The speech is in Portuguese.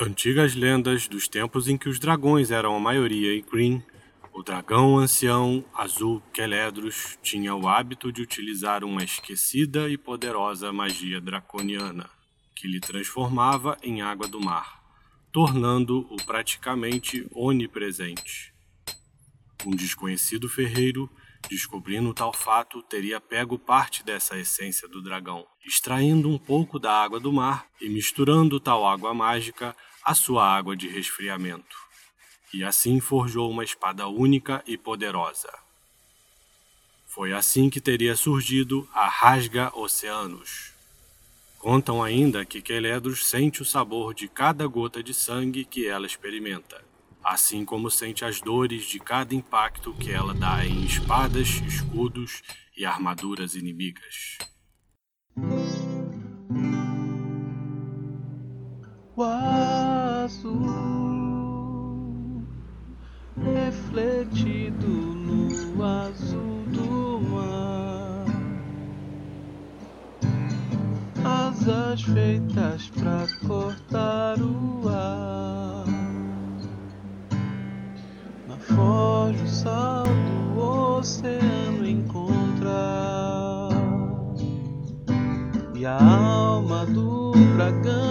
Antigas lendas dos tempos em que os dragões eram a maioria em Green, o dragão ancião azul Keledros tinha o hábito de utilizar uma esquecida e poderosa magia draconiana, que lhe transformava em água do mar, tornando-o praticamente onipresente. Um desconhecido ferreiro Descobrindo tal fato, teria pego parte dessa essência do dragão, extraindo um pouco da água do mar e misturando tal água mágica à sua água de resfriamento. E assim forjou uma espada única e poderosa. Foi assim que teria surgido a Rasga Oceanos. Contam ainda que Keledros sente o sabor de cada gota de sangue que ela experimenta assim como sente as dores de cada impacto que ela dá em espadas, escudos e armaduras inimigas. O azul refletido no azul do mar, asas feitas para cortar o ar. Foge o sal do oceano encontrar. E a alma do dragão